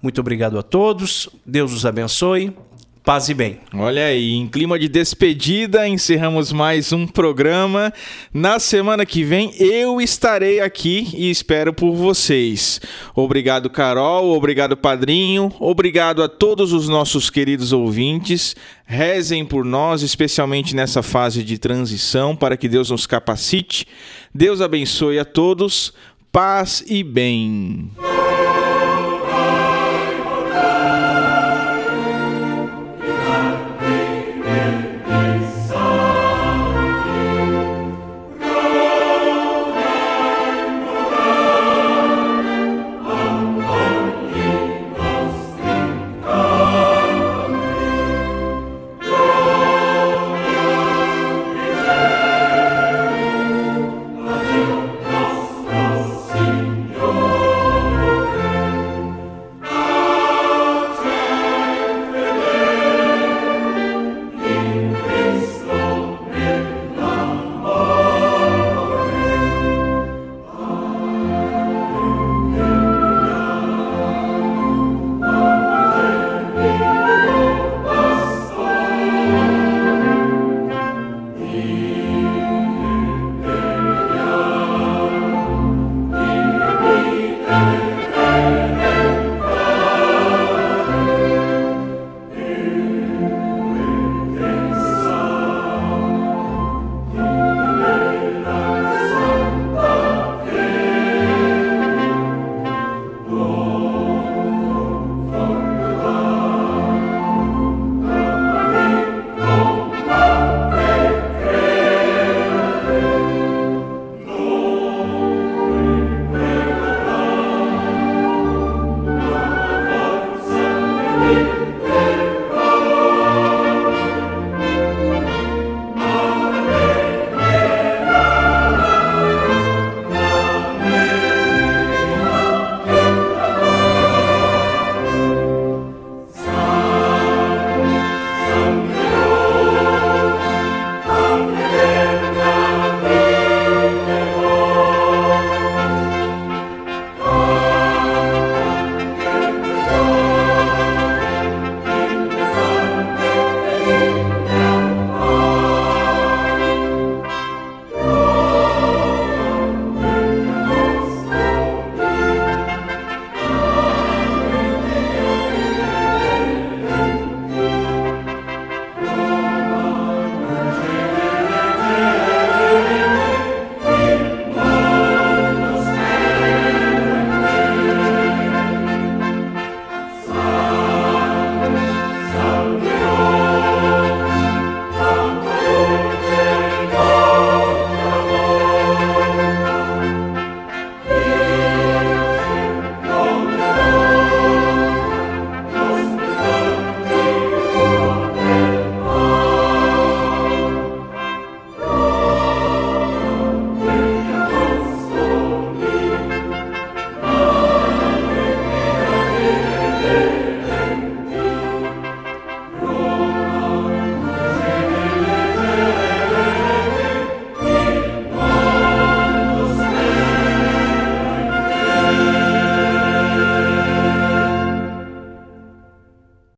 Muito obrigado a todos, Deus os abençoe. Paz e bem. Olha aí, em clima de despedida, encerramos mais um programa. Na semana que vem eu estarei aqui e espero por vocês. Obrigado, Carol. Obrigado, Padrinho. Obrigado a todos os nossos queridos ouvintes. Rezem por nós, especialmente nessa fase de transição, para que Deus nos capacite. Deus abençoe a todos. Paz e bem.